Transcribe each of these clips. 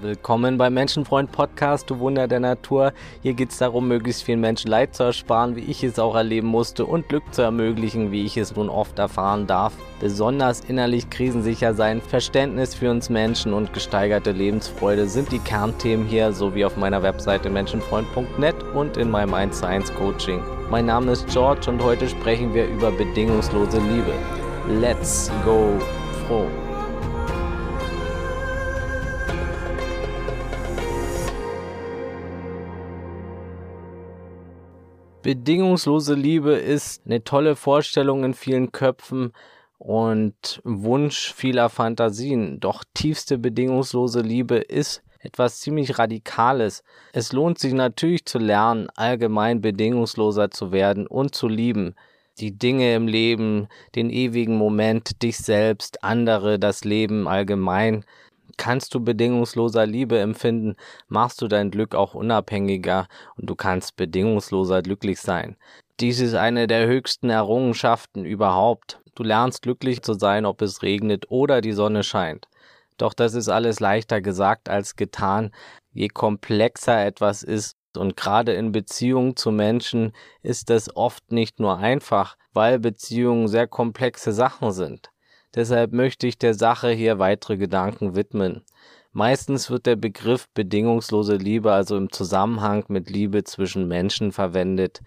Willkommen beim Menschenfreund Podcast, du Wunder der Natur. Hier geht es darum, möglichst vielen Menschen Leid zu ersparen, wie ich es auch erleben musste, und Glück zu ermöglichen, wie ich es nun oft erfahren darf. Besonders innerlich krisensicher sein, Verständnis für uns Menschen und gesteigerte Lebensfreude sind die Kernthemen hier, sowie auf meiner Webseite menschenfreund.net und in meinem 1 zu 1 Coaching. Mein Name ist George und heute sprechen wir über bedingungslose Liebe. Let's go froh. Bedingungslose Liebe ist eine tolle Vorstellung in vielen Köpfen und Wunsch vieler Fantasien. Doch tiefste bedingungslose Liebe ist etwas ziemlich Radikales. Es lohnt sich natürlich zu lernen, allgemein bedingungsloser zu werden und zu lieben. Die Dinge im Leben, den ewigen Moment, dich selbst, andere, das Leben allgemein kannst du bedingungsloser Liebe empfinden, machst du dein Glück auch unabhängiger und du kannst bedingungsloser glücklich sein. Dies ist eine der höchsten Errungenschaften überhaupt. Du lernst glücklich zu sein, ob es regnet oder die Sonne scheint. Doch das ist alles leichter gesagt als getan. Je komplexer etwas ist, und gerade in Beziehungen zu Menschen ist es oft nicht nur einfach, weil Beziehungen sehr komplexe Sachen sind. Deshalb möchte ich der Sache hier weitere Gedanken widmen. Meistens wird der Begriff bedingungslose Liebe also im Zusammenhang mit Liebe zwischen Menschen verwendet,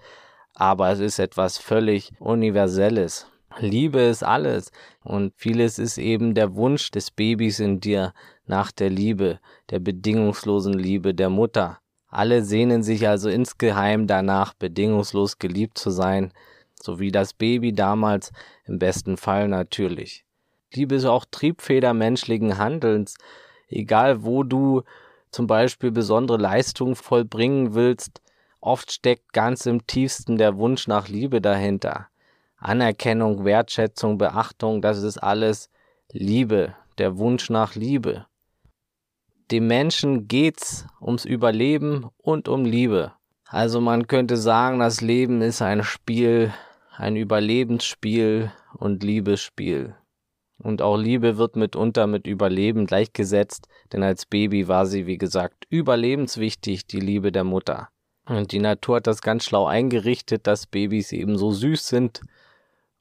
aber es ist etwas völlig Universelles. Liebe ist alles und vieles ist eben der Wunsch des Babys in dir nach der Liebe, der bedingungslosen Liebe der Mutter. Alle sehnen sich also insgeheim danach, bedingungslos geliebt zu sein, so wie das Baby damals im besten Fall natürlich. Liebe ist auch Triebfeder menschlichen Handelns. Egal wo du zum Beispiel besondere Leistungen vollbringen willst, oft steckt ganz im tiefsten der Wunsch nach Liebe dahinter. Anerkennung, Wertschätzung, Beachtung, das ist alles Liebe, der Wunsch nach Liebe. Dem Menschen geht's ums Überleben und um Liebe. Also man könnte sagen, das Leben ist ein Spiel, ein Überlebensspiel und Liebesspiel. Und auch Liebe wird mitunter mit Überleben gleichgesetzt, denn als Baby war sie, wie gesagt, überlebenswichtig, die Liebe der Mutter. Und die Natur hat das ganz schlau eingerichtet, dass Babys eben so süß sind.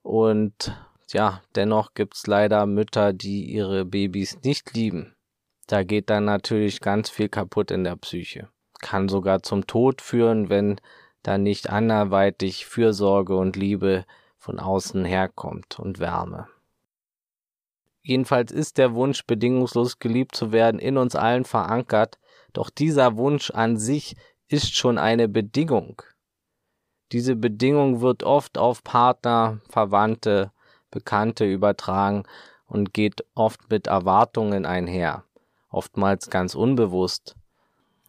Und ja, dennoch gibt's leider Mütter, die ihre Babys nicht lieben. Da geht dann natürlich ganz viel kaputt in der Psyche. Kann sogar zum Tod führen, wenn da nicht anderweitig Fürsorge und Liebe von außen herkommt und Wärme. Jedenfalls ist der Wunsch, bedingungslos geliebt zu werden, in uns allen verankert, doch dieser Wunsch an sich ist schon eine Bedingung. Diese Bedingung wird oft auf Partner, Verwandte, Bekannte übertragen und geht oft mit Erwartungen einher, oftmals ganz unbewusst.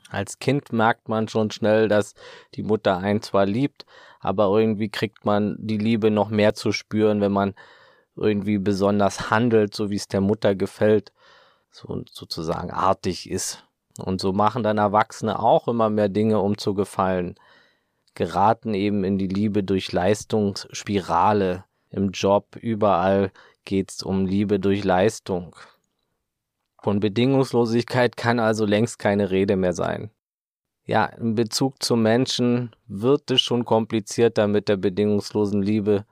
Als Kind merkt man schon schnell, dass die Mutter einen zwar liebt, aber irgendwie kriegt man die Liebe noch mehr zu spüren, wenn man irgendwie besonders handelt, so wie es der Mutter gefällt, so sozusagen artig ist. Und so machen dann Erwachsene auch immer mehr Dinge, um zu gefallen, geraten eben in die Liebe durch Leistungsspirale. Im Job, überall geht's um Liebe durch Leistung. Von Bedingungslosigkeit kann also längst keine Rede mehr sein. Ja, in Bezug zum Menschen wird es schon komplizierter mit der bedingungslosen Liebe,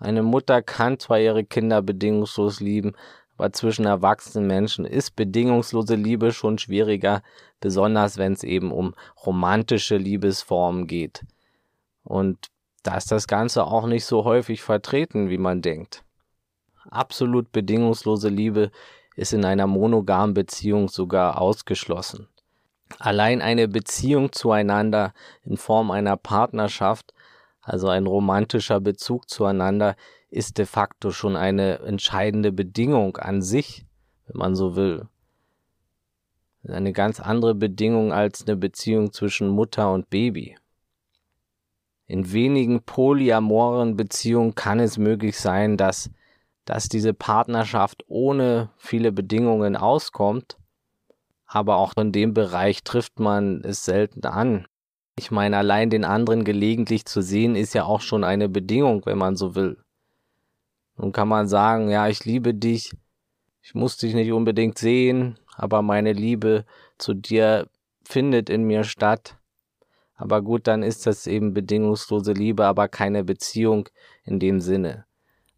eine Mutter kann zwar ihre Kinder bedingungslos lieben, aber zwischen erwachsenen Menschen ist bedingungslose Liebe schon schwieriger, besonders wenn es eben um romantische Liebesformen geht. Und da ist das Ganze auch nicht so häufig vertreten, wie man denkt. Absolut bedingungslose Liebe ist in einer monogamen Beziehung sogar ausgeschlossen. Allein eine Beziehung zueinander in Form einer Partnerschaft also ein romantischer Bezug zueinander, ist de facto schon eine entscheidende Bedingung an sich, wenn man so will. Eine ganz andere Bedingung als eine Beziehung zwischen Mutter und Baby. In wenigen polyamoren Beziehungen kann es möglich sein, dass, dass diese Partnerschaft ohne viele Bedingungen auskommt, aber auch in dem Bereich trifft man es selten an. Ich meine, allein den anderen gelegentlich zu sehen, ist ja auch schon eine Bedingung, wenn man so will. Nun kann man sagen, ja, ich liebe dich, ich muss dich nicht unbedingt sehen, aber meine Liebe zu dir findet in mir statt. Aber gut, dann ist das eben bedingungslose Liebe, aber keine Beziehung in dem Sinne.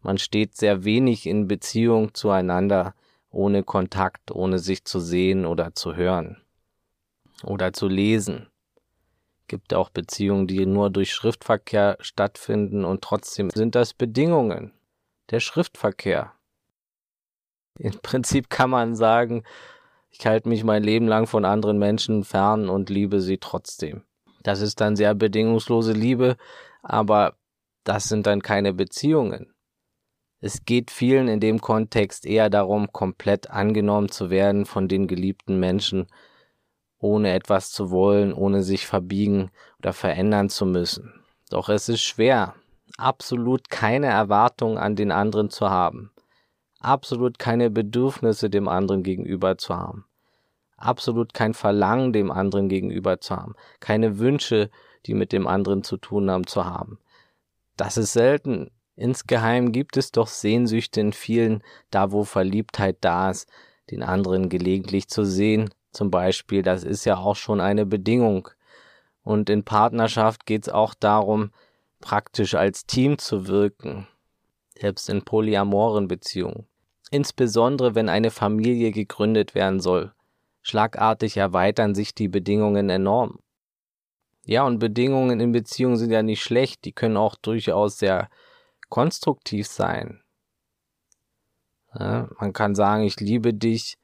Man steht sehr wenig in Beziehung zueinander, ohne Kontakt, ohne sich zu sehen oder zu hören oder zu lesen. Gibt auch Beziehungen, die nur durch Schriftverkehr stattfinden und trotzdem sind das Bedingungen. Der Schriftverkehr. Im Prinzip kann man sagen, ich halte mich mein Leben lang von anderen Menschen fern und liebe sie trotzdem. Das ist dann sehr bedingungslose Liebe, aber das sind dann keine Beziehungen. Es geht vielen in dem Kontext eher darum, komplett angenommen zu werden von den geliebten Menschen, ohne etwas zu wollen, ohne sich verbiegen oder verändern zu müssen. Doch es ist schwer, absolut keine Erwartung an den anderen zu haben, absolut keine Bedürfnisse dem anderen gegenüber zu haben, absolut kein Verlangen dem anderen gegenüber zu haben, keine Wünsche, die mit dem anderen zu tun haben, zu haben. Das ist selten. Insgeheim gibt es doch Sehnsüchte in vielen, da wo Verliebtheit da ist, den anderen gelegentlich zu sehen, zum Beispiel, das ist ja auch schon eine Bedingung. Und in Partnerschaft geht es auch darum, praktisch als Team zu wirken, selbst in polyamoren Beziehungen. Insbesondere wenn eine Familie gegründet werden soll. Schlagartig erweitern sich die Bedingungen enorm. Ja, und Bedingungen in Beziehungen sind ja nicht schlecht, die können auch durchaus sehr konstruktiv sein. Ja, man kann sagen, ich liebe dich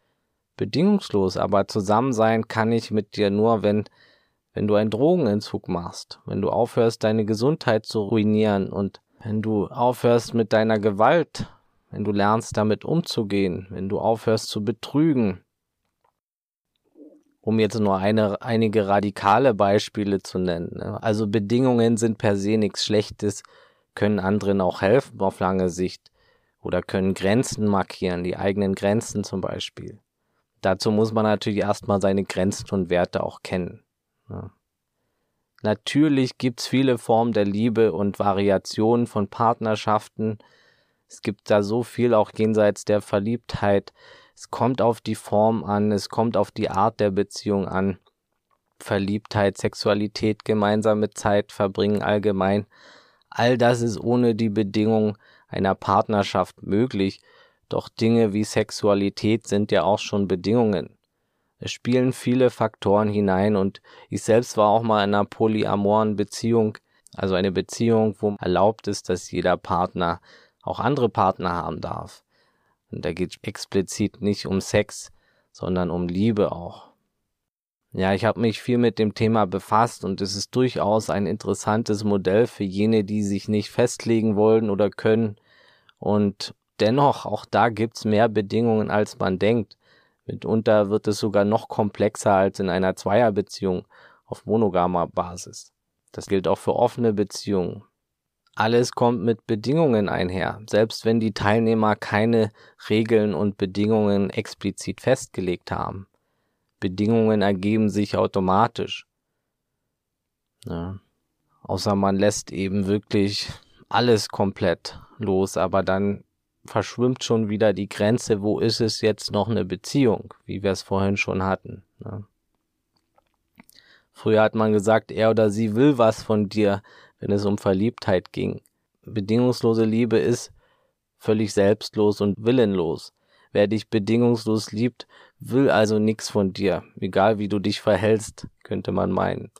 bedingungslos, aber zusammen sein kann ich mit dir nur, wenn, wenn du einen Drogenentzug machst, wenn du aufhörst, deine Gesundheit zu ruinieren und wenn du aufhörst mit deiner Gewalt, wenn du lernst, damit umzugehen, wenn du aufhörst zu betrügen, um jetzt nur eine, einige radikale Beispiele zu nennen. Ne? Also Bedingungen sind per se nichts Schlechtes, können anderen auch helfen auf lange Sicht oder können Grenzen markieren, die eigenen Grenzen zum Beispiel. Dazu muss man natürlich erstmal seine Grenzen und Werte auch kennen. Ja. Natürlich gibt's viele Formen der Liebe und Variationen von Partnerschaften. Es gibt da so viel auch jenseits der Verliebtheit. Es kommt auf die Form an, es kommt auf die Art der Beziehung an. Verliebtheit, Sexualität, gemeinsame Zeit verbringen allgemein. All das ist ohne die Bedingung einer Partnerschaft möglich. Doch Dinge wie Sexualität sind ja auch schon Bedingungen. Es spielen viele Faktoren hinein und ich selbst war auch mal in einer polyamoren Beziehung, also eine Beziehung, wo erlaubt ist, dass jeder Partner auch andere Partner haben darf. Und da geht explizit nicht um Sex, sondern um Liebe auch. Ja, ich habe mich viel mit dem Thema befasst und es ist durchaus ein interessantes Modell für jene, die sich nicht festlegen wollen oder können. Und dennoch, auch da gibt's mehr Bedingungen, als man denkt. Mitunter wird es sogar noch komplexer als in einer Zweierbeziehung auf monogamer Basis. Das gilt auch für offene Beziehungen. Alles kommt mit Bedingungen einher, selbst wenn die Teilnehmer keine Regeln und Bedingungen explizit festgelegt haben. Bedingungen ergeben sich automatisch. Ja. Außer man lässt eben wirklich alles komplett los, aber dann verschwimmt schon wieder die Grenze, wo ist es jetzt noch eine Beziehung, wie wir es vorhin schon hatten. Ne? Früher hat man gesagt, er oder sie will was von dir, wenn es um Verliebtheit ging. Bedingungslose Liebe ist völlig selbstlos und willenlos. Wer dich bedingungslos liebt, will also nichts von dir, egal wie du dich verhältst, könnte man meinen.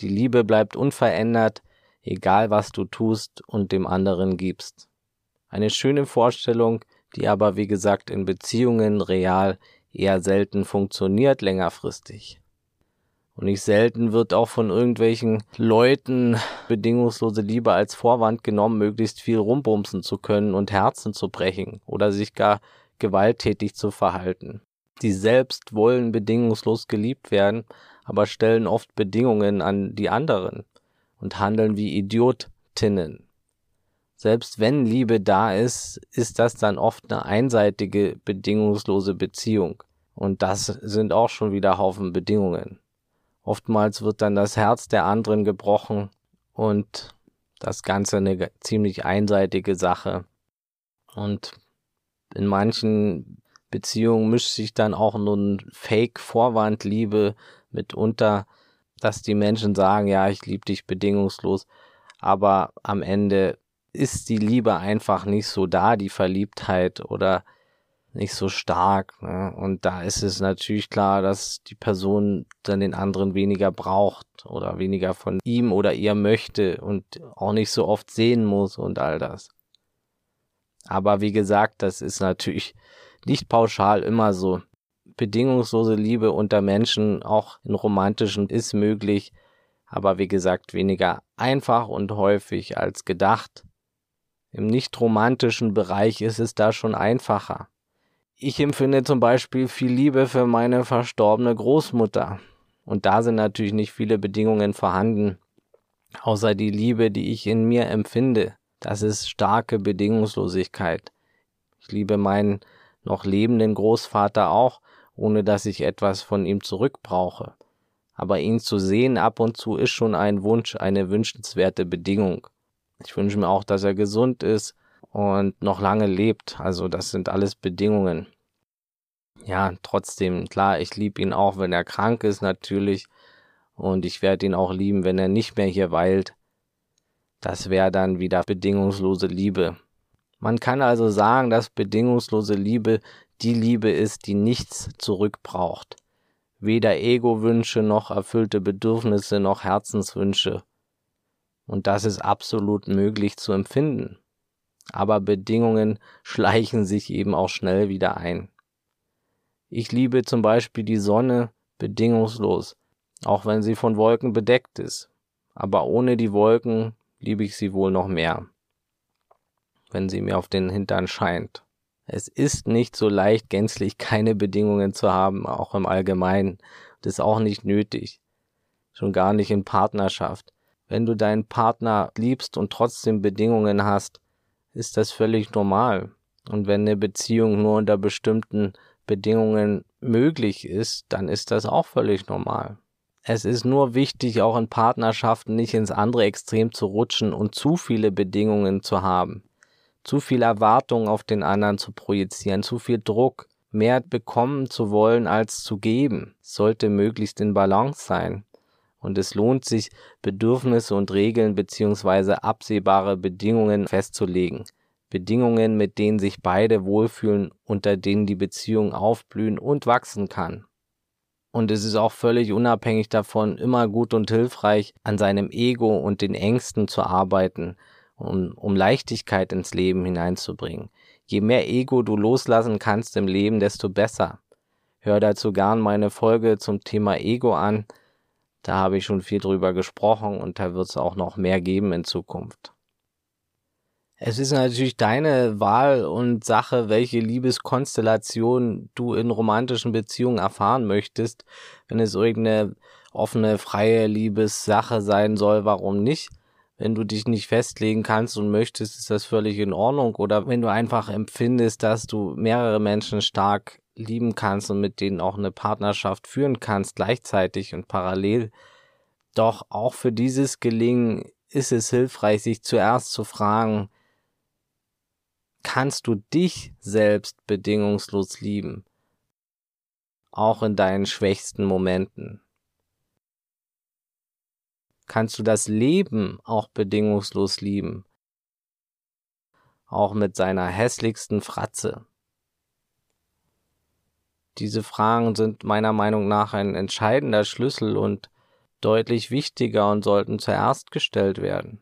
Die Liebe bleibt unverändert, egal was du tust und dem anderen gibst. Eine schöne Vorstellung, die aber wie gesagt in Beziehungen real eher selten funktioniert längerfristig. Und nicht selten wird auch von irgendwelchen Leuten bedingungslose Liebe als Vorwand genommen, möglichst viel rumbumsen zu können und Herzen zu brechen oder sich gar gewalttätig zu verhalten. Die selbst wollen bedingungslos geliebt werden, aber stellen oft Bedingungen an die anderen und handeln wie Idiotinnen. Selbst wenn Liebe da ist, ist das dann oft eine einseitige, bedingungslose Beziehung. Und das sind auch schon wieder Haufen Bedingungen. Oftmals wird dann das Herz der anderen gebrochen und das Ganze eine ziemlich einseitige Sache. Und in manchen Beziehung mischt sich dann auch nur ein Fake-Vorwand-Liebe mitunter, dass die Menschen sagen, ja, ich liebe dich bedingungslos, aber am Ende ist die Liebe einfach nicht so da, die Verliebtheit oder nicht so stark. Ne? Und da ist es natürlich klar, dass die Person dann den anderen weniger braucht oder weniger von ihm oder ihr möchte und auch nicht so oft sehen muss und all das. Aber wie gesagt, das ist natürlich nicht pauschal immer so. Bedingungslose Liebe unter Menschen, auch in romantischen, ist möglich, aber wie gesagt, weniger einfach und häufig als gedacht. Im nicht romantischen Bereich ist es da schon einfacher. Ich empfinde zum Beispiel viel Liebe für meine verstorbene Großmutter. Und da sind natürlich nicht viele Bedingungen vorhanden, außer die Liebe, die ich in mir empfinde. Das ist starke Bedingungslosigkeit. Ich liebe meinen noch lebenden Großvater auch, ohne dass ich etwas von ihm zurückbrauche. Aber ihn zu sehen ab und zu ist schon ein Wunsch, eine wünschenswerte Bedingung. Ich wünsche mir auch, dass er gesund ist und noch lange lebt. Also das sind alles Bedingungen. Ja, trotzdem, klar, ich liebe ihn auch, wenn er krank ist natürlich. Und ich werde ihn auch lieben, wenn er nicht mehr hier weilt. Das wäre dann wieder bedingungslose Liebe. Man kann also sagen, dass bedingungslose Liebe die Liebe ist, die nichts zurückbraucht. Weder Ego-Wünsche noch erfüllte Bedürfnisse noch Herzenswünsche. Und das ist absolut möglich zu empfinden aber Bedingungen schleichen sich eben auch schnell wieder ein. Ich liebe zum Beispiel die Sonne bedingungslos, auch wenn sie von Wolken bedeckt ist. Aber ohne die Wolken liebe ich sie wohl noch mehr, wenn sie mir auf den Hintern scheint. Es ist nicht so leicht, gänzlich keine Bedingungen zu haben, auch im Allgemeinen. Das ist auch nicht nötig. Schon gar nicht in Partnerschaft. Wenn du deinen Partner liebst und trotzdem Bedingungen hast, ist das völlig normal. Und wenn eine Beziehung nur unter bestimmten Bedingungen möglich ist, dann ist das auch völlig normal. Es ist nur wichtig, auch in Partnerschaften nicht ins andere Extrem zu rutschen und zu viele Bedingungen zu haben. Zu viel Erwartungen auf den anderen zu projizieren, zu viel Druck, mehr bekommen zu wollen als zu geben, sollte möglichst in Balance sein. Und es lohnt sich, Bedürfnisse und Regeln bzw. absehbare Bedingungen festzulegen. Bedingungen, mit denen sich beide wohlfühlen, unter denen die Beziehung aufblühen und wachsen kann. Und es ist auch völlig unabhängig davon immer gut und hilfreich, an seinem Ego und den Ängsten zu arbeiten, um, um Leichtigkeit ins Leben hineinzubringen. Je mehr Ego du loslassen kannst im Leben, desto besser. Hör dazu gern meine Folge zum Thema Ego an. Da habe ich schon viel drüber gesprochen und da wird es auch noch mehr geben in Zukunft. Es ist natürlich deine Wahl und Sache, welche Liebeskonstellation du in romantischen Beziehungen erfahren möchtest. Wenn es irgendeine offene, freie Liebessache sein soll, warum nicht? Wenn du dich nicht festlegen kannst und möchtest, ist das völlig in Ordnung. Oder wenn du einfach empfindest, dass du mehrere Menschen stark lieben kannst und mit denen auch eine Partnerschaft führen kannst, gleichzeitig und parallel. Doch auch für dieses Gelingen ist es hilfreich, sich zuerst zu fragen, kannst du dich selbst bedingungslos lieben, auch in deinen schwächsten Momenten? Kannst du das Leben auch bedingungslos lieben, auch mit seiner hässlichsten Fratze? Diese Fragen sind meiner Meinung nach ein entscheidender Schlüssel und deutlich wichtiger und sollten zuerst gestellt werden.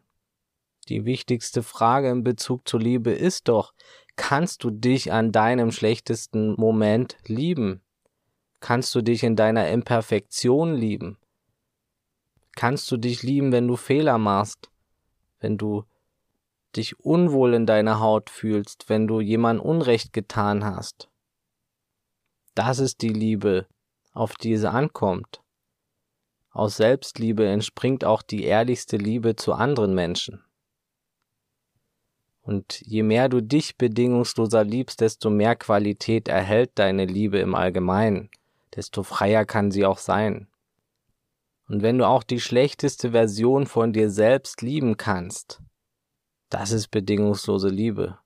Die wichtigste Frage in Bezug zur Liebe ist doch, kannst du dich an deinem schlechtesten Moment lieben? Kannst du dich in deiner Imperfektion lieben? Kannst du dich lieben, wenn du Fehler machst? Wenn du dich unwohl in deiner Haut fühlst, wenn du jemand Unrecht getan hast? Das ist die Liebe, auf die es ankommt. Aus Selbstliebe entspringt auch die ehrlichste Liebe zu anderen Menschen. Und je mehr du dich bedingungsloser liebst, desto mehr Qualität erhält deine Liebe im Allgemeinen, desto freier kann sie auch sein. Und wenn du auch die schlechteste Version von dir selbst lieben kannst, das ist bedingungslose Liebe.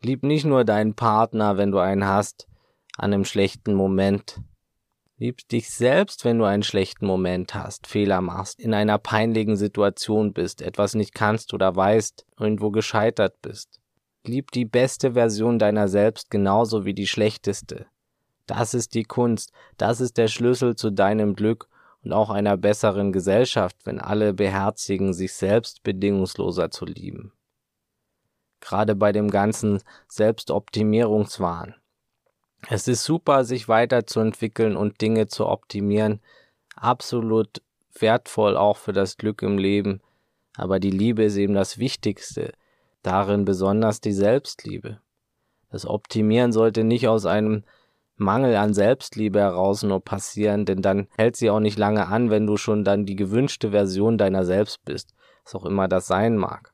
Lieb nicht nur deinen Partner, wenn du einen hast, an einem schlechten Moment. Lieb dich selbst, wenn du einen schlechten Moment hast, Fehler machst, in einer peinlichen Situation bist, etwas nicht kannst oder weißt, irgendwo gescheitert bist. Lieb die beste Version deiner selbst genauso wie die schlechteste. Das ist die Kunst, das ist der Schlüssel zu deinem Glück und auch einer besseren Gesellschaft, wenn alle beherzigen, sich selbst bedingungsloser zu lieben. Gerade bei dem ganzen Selbstoptimierungswahn. Es ist super, sich weiterzuentwickeln und Dinge zu optimieren. Absolut wertvoll auch für das Glück im Leben. Aber die Liebe ist eben das Wichtigste. Darin besonders die Selbstliebe. Das Optimieren sollte nicht aus einem Mangel an Selbstliebe heraus nur passieren, denn dann hält sie auch nicht lange an, wenn du schon dann die gewünschte Version deiner selbst bist, was auch immer das sein mag.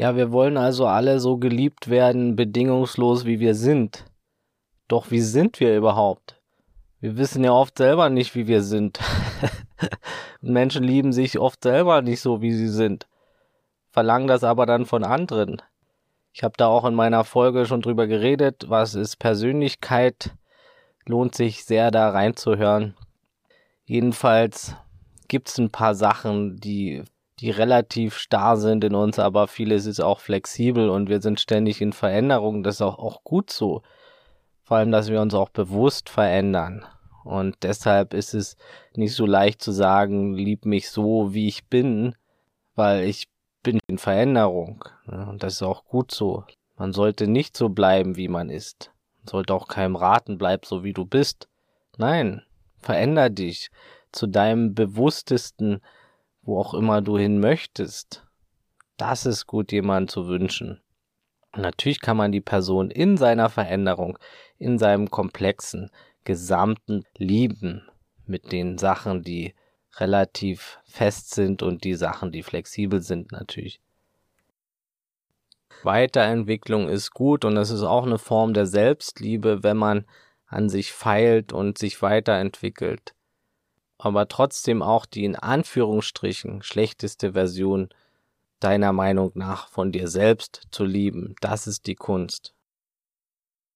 Ja, wir wollen also alle so geliebt werden, bedingungslos wie wir sind. Doch wie sind wir überhaupt? Wir wissen ja oft selber nicht, wie wir sind. Menschen lieben sich oft selber nicht so, wie sie sind, verlangen das aber dann von anderen. Ich habe da auch in meiner Folge schon drüber geredet, was ist Persönlichkeit. Lohnt sich sehr da reinzuhören. Jedenfalls gibt es ein paar Sachen, die, die relativ starr sind in uns, aber vieles ist auch flexibel und wir sind ständig in Veränderung. Das ist auch, auch gut so. Vor allem, dass wir uns auch bewusst verändern. Und deshalb ist es nicht so leicht zu sagen, lieb mich so, wie ich bin, weil ich bin in Veränderung. Und das ist auch gut so. Man sollte nicht so bleiben, wie man ist. Man sollte auch keinem raten, bleib so, wie du bist. Nein, veränder dich zu deinem bewusstesten, wo auch immer du hin möchtest. Das ist gut, jemanden zu wünschen. Natürlich kann man die Person in seiner Veränderung, in seinem komplexen, gesamten lieben mit den Sachen, die relativ fest sind und die Sachen, die flexibel sind natürlich. Weiterentwicklung ist gut und es ist auch eine Form der Selbstliebe, wenn man an sich feilt und sich weiterentwickelt. Aber trotzdem auch die in Anführungsstrichen schlechteste Version deiner Meinung nach von dir selbst zu lieben, das ist die Kunst.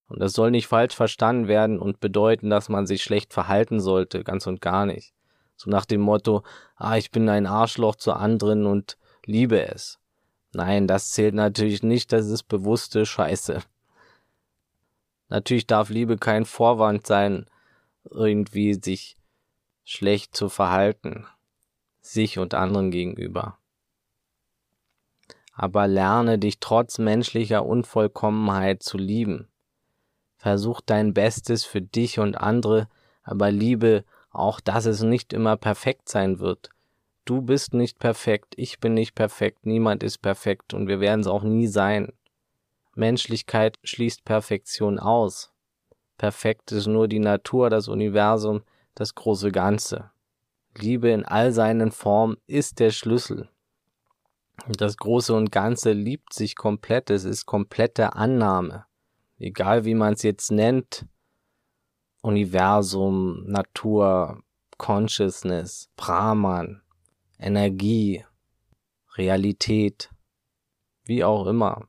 Und das soll nicht falsch verstanden werden und bedeuten, dass man sich schlecht verhalten sollte, ganz und gar nicht. So nach dem Motto, ah, ich bin ein Arschloch zu anderen und liebe es. Nein, das zählt natürlich nicht, das ist bewusste Scheiße. Natürlich darf Liebe kein Vorwand sein, irgendwie sich schlecht zu verhalten, sich und anderen gegenüber. Aber lerne dich trotz menschlicher Unvollkommenheit zu lieben. Versuch dein Bestes für dich und andere, aber liebe auch dass es nicht immer perfekt sein wird. Du bist nicht perfekt, ich bin nicht perfekt, niemand ist perfekt und wir werden es auch nie sein. Menschlichkeit schließt Perfektion aus. Perfekt ist nur die Natur, das Universum, das große Ganze. Liebe in all seinen Formen ist der Schlüssel. Das Große und Ganze liebt sich komplett, es ist komplette Annahme. Egal wie man es jetzt nennt, Universum, Natur, Consciousness, Brahman, Energie, Realität, wie auch immer.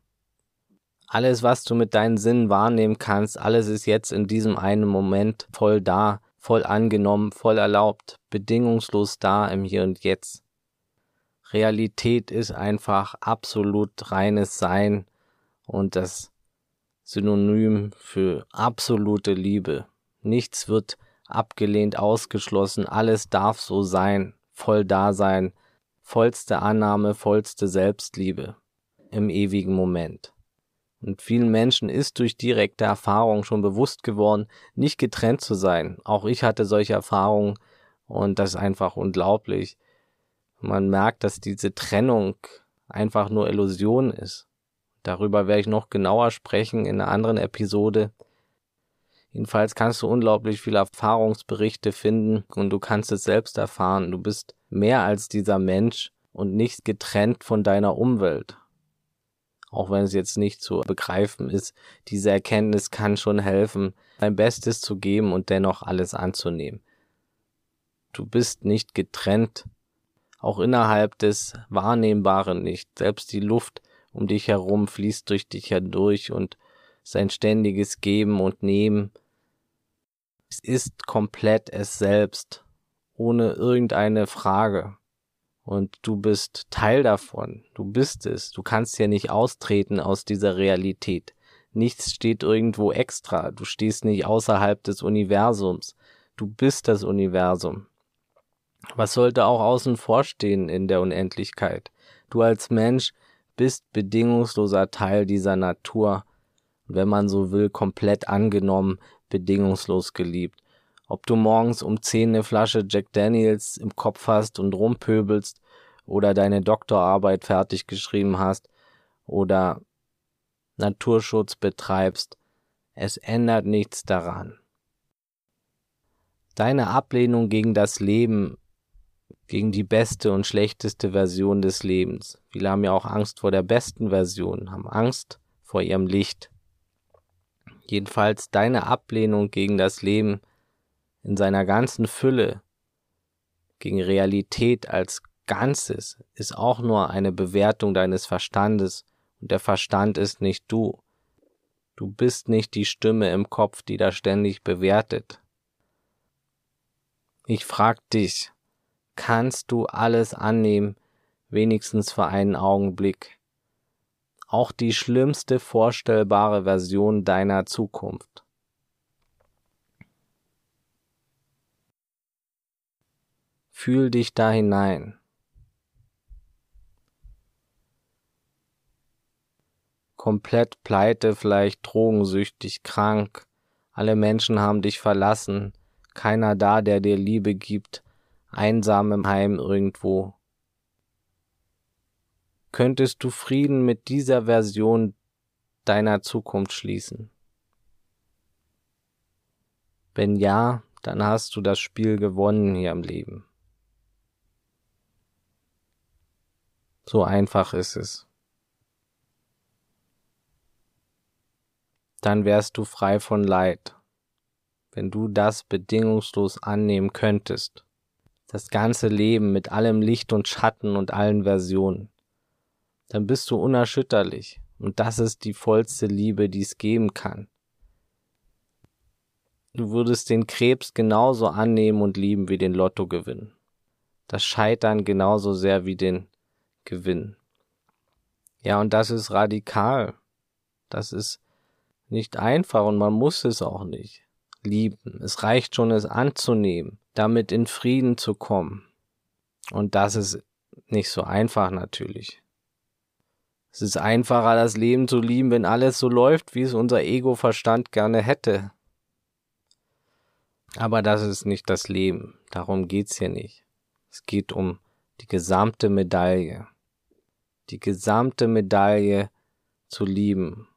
Alles, was du mit deinen Sinnen wahrnehmen kannst, alles ist jetzt in diesem einen Moment voll da, voll angenommen, voll erlaubt, bedingungslos da im Hier und Jetzt. Realität ist einfach absolut reines Sein und das Synonym für absolute Liebe. Nichts wird abgelehnt, ausgeschlossen, alles darf so sein, voll da sein, vollste Annahme, vollste Selbstliebe im ewigen Moment. Und vielen Menschen ist durch direkte Erfahrung schon bewusst geworden, nicht getrennt zu sein. Auch ich hatte solche Erfahrungen und das ist einfach unglaublich. Man merkt, dass diese Trennung einfach nur Illusion ist. Darüber werde ich noch genauer sprechen in einer anderen Episode. Jedenfalls kannst du unglaublich viele Erfahrungsberichte finden und du kannst es selbst erfahren. Du bist mehr als dieser Mensch und nicht getrennt von deiner Umwelt. Auch wenn es jetzt nicht zu begreifen ist, diese Erkenntnis kann schon helfen, dein Bestes zu geben und dennoch alles anzunehmen. Du bist nicht getrennt, auch innerhalb des Wahrnehmbaren nicht. Selbst die Luft um dich herum, fließt durch dich hindurch und sein ständiges Geben und Nehmen. Es ist komplett es selbst, ohne irgendeine Frage. Und du bist Teil davon. Du bist es. Du kannst ja nicht austreten aus dieser Realität. Nichts steht irgendwo extra. Du stehst nicht außerhalb des Universums. Du bist das Universum. Was sollte auch außen vor stehen in der Unendlichkeit? Du als Mensch bist bedingungsloser Teil dieser Natur, wenn man so will, komplett angenommen, bedingungslos geliebt. Ob du morgens um zehn eine Flasche Jack Daniels im Kopf hast und rumpöbelst oder deine Doktorarbeit fertig geschrieben hast oder Naturschutz betreibst, es ändert nichts daran. Deine Ablehnung gegen das Leben, gegen die beste und schlechteste Version des Lebens. Viele haben ja auch Angst vor der besten Version, haben Angst vor ihrem Licht. Jedenfalls deine Ablehnung gegen das Leben in seiner ganzen Fülle, gegen Realität als Ganzes, ist auch nur eine Bewertung deines Verstandes und der Verstand ist nicht du. Du bist nicht die Stimme im Kopf, die da ständig bewertet. Ich frag dich, kannst du alles annehmen, wenigstens für einen Augenblick? Auch die schlimmste vorstellbare Version deiner Zukunft. Fühl dich da hinein. Komplett pleite, vielleicht drogensüchtig, krank. Alle Menschen haben dich verlassen. Keiner da, der dir Liebe gibt. Einsam im Heim irgendwo. Könntest du Frieden mit dieser Version deiner Zukunft schließen? Wenn ja, dann hast du das Spiel gewonnen hier im Leben. So einfach ist es. Dann wärst du frei von Leid, wenn du das bedingungslos annehmen könntest. Das ganze Leben mit allem Licht und Schatten und allen Versionen. Dann bist du unerschütterlich. Und das ist die vollste Liebe, die es geben kann. Du würdest den Krebs genauso annehmen und lieben wie den Lottogewinn. Das Scheitern genauso sehr wie den gewinnen. Ja, und das ist radikal. Das ist nicht einfach und man muss es auch nicht lieben. Es reicht schon, es anzunehmen, damit in Frieden zu kommen. Und das ist nicht so einfach natürlich. Es ist einfacher, das Leben zu lieben, wenn alles so läuft, wie es unser Ego-Verstand gerne hätte. Aber das ist nicht das Leben. Darum geht's hier nicht. Es geht um die gesamte Medaille die gesamte Medaille zu lieben,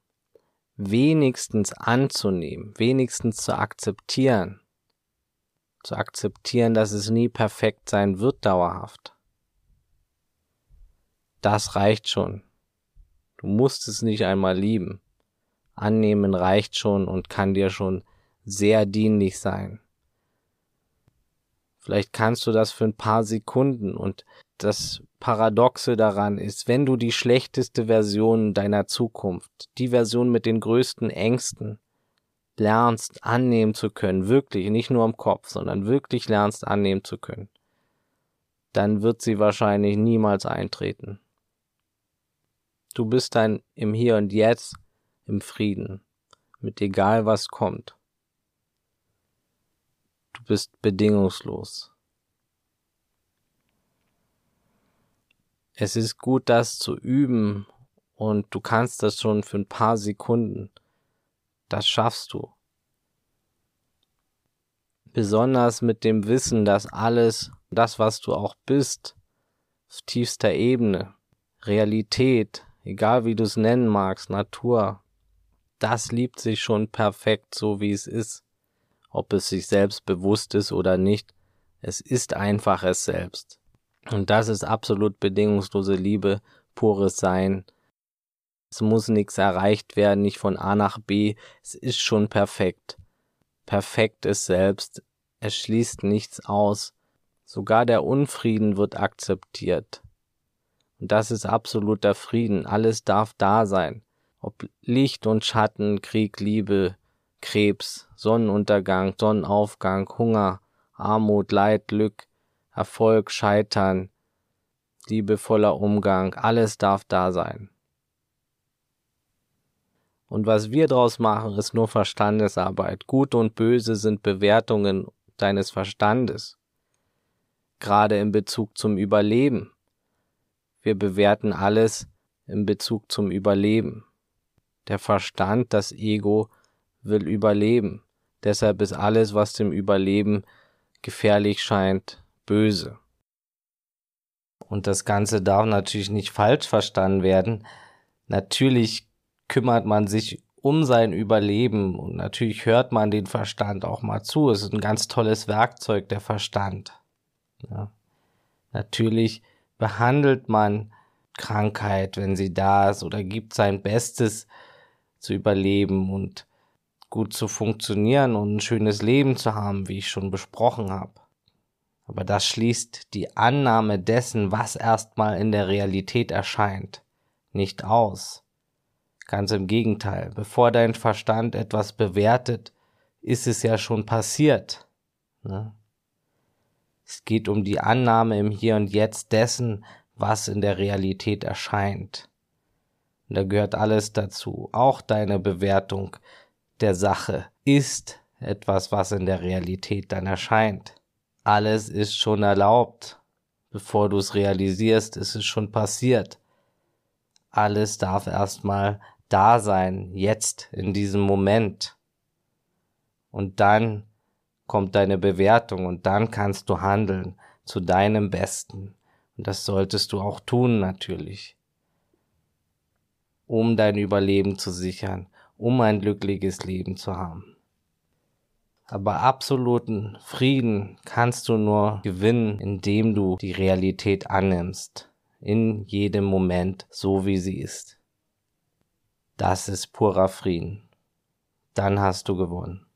wenigstens anzunehmen, wenigstens zu akzeptieren, zu akzeptieren, dass es nie perfekt sein wird dauerhaft. Das reicht schon. Du musst es nicht einmal lieben. Annehmen reicht schon und kann dir schon sehr dienlich sein. Vielleicht kannst du das für ein paar Sekunden und das Paradoxe daran ist, wenn du die schlechteste Version deiner Zukunft, die Version mit den größten Ängsten, lernst annehmen zu können, wirklich, nicht nur im Kopf, sondern wirklich lernst annehmen zu können, dann wird sie wahrscheinlich niemals eintreten. Du bist dann im Hier und Jetzt im Frieden, mit egal was kommt. Du bist bedingungslos. Es ist gut, das zu üben und du kannst das schon für ein paar Sekunden. Das schaffst du. Besonders mit dem Wissen, dass alles, das, was du auch bist, auf tiefster Ebene, Realität, egal wie du es nennen magst, Natur, das liebt sich schon perfekt so, wie es ist. Ob es sich selbst bewusst ist oder nicht, es ist einfach es selbst. Und das ist absolut bedingungslose Liebe, pures Sein. Es muss nichts erreicht werden, nicht von A nach B. Es ist schon perfekt. Perfekt ist selbst. Es schließt nichts aus. Sogar der Unfrieden wird akzeptiert. Und das ist absoluter Frieden. Alles darf da sein. Ob Licht und Schatten, Krieg, Liebe, Krebs, Sonnenuntergang, Sonnenaufgang, Hunger, Armut, Leid, Glück, Erfolg, Scheitern, liebevoller Umgang, alles darf da sein. Und was wir draus machen, ist nur Verstandesarbeit. Gut und böse sind Bewertungen deines Verstandes. Gerade in Bezug zum Überleben. Wir bewerten alles in Bezug zum Überleben. Der Verstand, das Ego, will überleben. Deshalb ist alles, was dem Überleben gefährlich scheint, böse. Und das Ganze darf natürlich nicht falsch verstanden werden. Natürlich kümmert man sich um sein Überleben und natürlich hört man den Verstand auch mal zu. Es ist ein ganz tolles Werkzeug, der Verstand. Ja. Natürlich behandelt man Krankheit, wenn sie da ist, oder gibt sein Bestes zu überleben und gut zu funktionieren und ein schönes Leben zu haben, wie ich schon besprochen habe. Aber das schließt die Annahme dessen, was erstmal in der Realität erscheint, nicht aus. Ganz im Gegenteil, bevor dein Verstand etwas bewertet, ist es ja schon passiert. Ne? Es geht um die Annahme im Hier und Jetzt dessen, was in der Realität erscheint. Und da gehört alles dazu, auch deine Bewertung der Sache ist etwas, was in der Realität dann erscheint. Alles ist schon erlaubt. Bevor du es realisierst, ist es schon passiert. Alles darf erstmal da sein, jetzt, in diesem Moment. Und dann kommt deine Bewertung und dann kannst du handeln zu deinem Besten. Und das solltest du auch tun natürlich, um dein Überleben zu sichern, um ein glückliches Leben zu haben. Aber absoluten Frieden kannst du nur gewinnen, indem du die Realität annimmst, in jedem Moment, so wie sie ist. Das ist purer Frieden. Dann hast du gewonnen.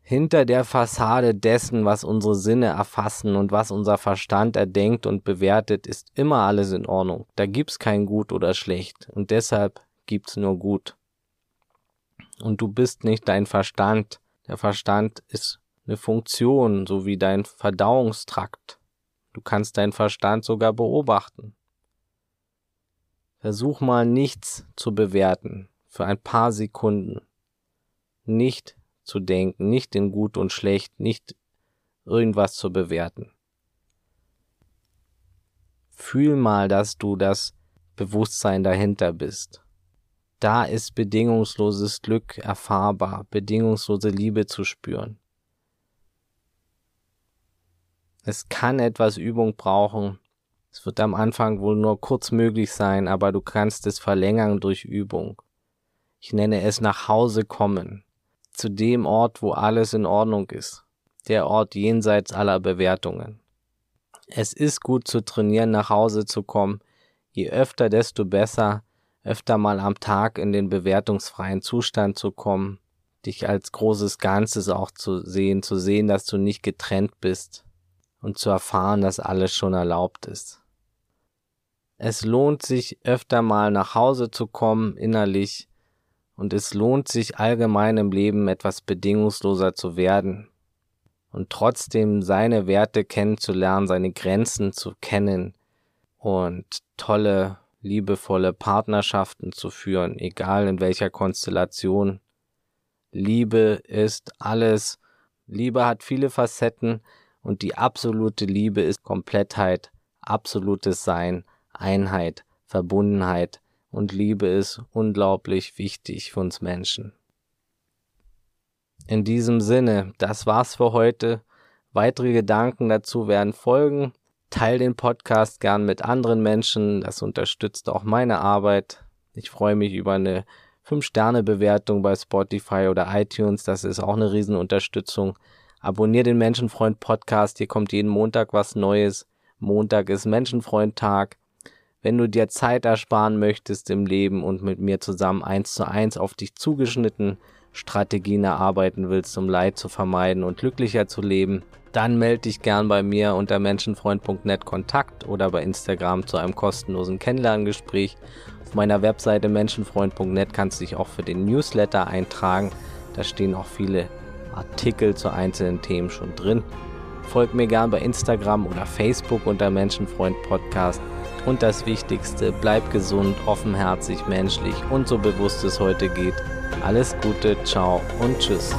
Hinter der Fassade dessen, was unsere Sinne erfassen und was unser Verstand erdenkt und bewertet, ist immer alles in Ordnung. Da gibt's kein Gut oder Schlecht und deshalb gibt's nur Gut und du bist nicht dein Verstand. Der Verstand ist eine Funktion, so wie dein Verdauungstrakt. Du kannst deinen Verstand sogar beobachten. Versuch mal nichts zu bewerten für ein paar Sekunden. Nicht zu denken, nicht in gut und schlecht, nicht irgendwas zu bewerten. Fühl mal, dass du das Bewusstsein dahinter bist da ist bedingungsloses Glück erfahrbar, bedingungslose Liebe zu spüren. Es kann etwas Übung brauchen. Es wird am Anfang wohl nur kurz möglich sein, aber du kannst es verlängern durch Übung. Ich nenne es nach Hause kommen, zu dem Ort, wo alles in Ordnung ist, der Ort jenseits aller Bewertungen. Es ist gut zu trainieren, nach Hause zu kommen, je öfter, desto besser, öfter mal am Tag in den bewertungsfreien Zustand zu kommen, dich als großes Ganzes auch zu sehen, zu sehen, dass du nicht getrennt bist und zu erfahren, dass alles schon erlaubt ist. Es lohnt sich öfter mal nach Hause zu kommen innerlich und es lohnt sich allgemein im Leben etwas bedingungsloser zu werden und trotzdem seine Werte kennenzulernen, seine Grenzen zu kennen und tolle liebevolle Partnerschaften zu führen, egal in welcher Konstellation. Liebe ist alles. Liebe hat viele Facetten und die absolute Liebe ist Komplettheit, absolutes Sein, Einheit, Verbundenheit und Liebe ist unglaublich wichtig für uns Menschen. In diesem Sinne, das war's für heute. Weitere Gedanken dazu werden folgen. Teil den Podcast gern mit anderen Menschen. Das unterstützt auch meine Arbeit. Ich freue mich über eine 5-Sterne-Bewertung bei Spotify oder iTunes. Das ist auch eine Riesenunterstützung. Abonnier den Menschenfreund Podcast. Hier kommt jeden Montag was Neues. Montag ist Menschenfreund-Tag. Wenn du dir Zeit ersparen möchtest im Leben und mit mir zusammen eins zu eins auf dich zugeschnitten Strategien erarbeiten willst, um Leid zu vermeiden und glücklicher zu leben, dann melde dich gern bei mir unter menschenfreund.net Kontakt oder bei Instagram zu einem kostenlosen Kennenlerngespräch. Auf meiner Webseite menschenfreund.net kannst du dich auch für den Newsletter eintragen. Da stehen auch viele Artikel zu einzelnen Themen schon drin. Folgt mir gern bei Instagram oder Facebook unter Menschenfreund Podcast. Und das Wichtigste, bleib gesund, offenherzig, menschlich und so bewusst es heute geht. Alles Gute, ciao und tschüss.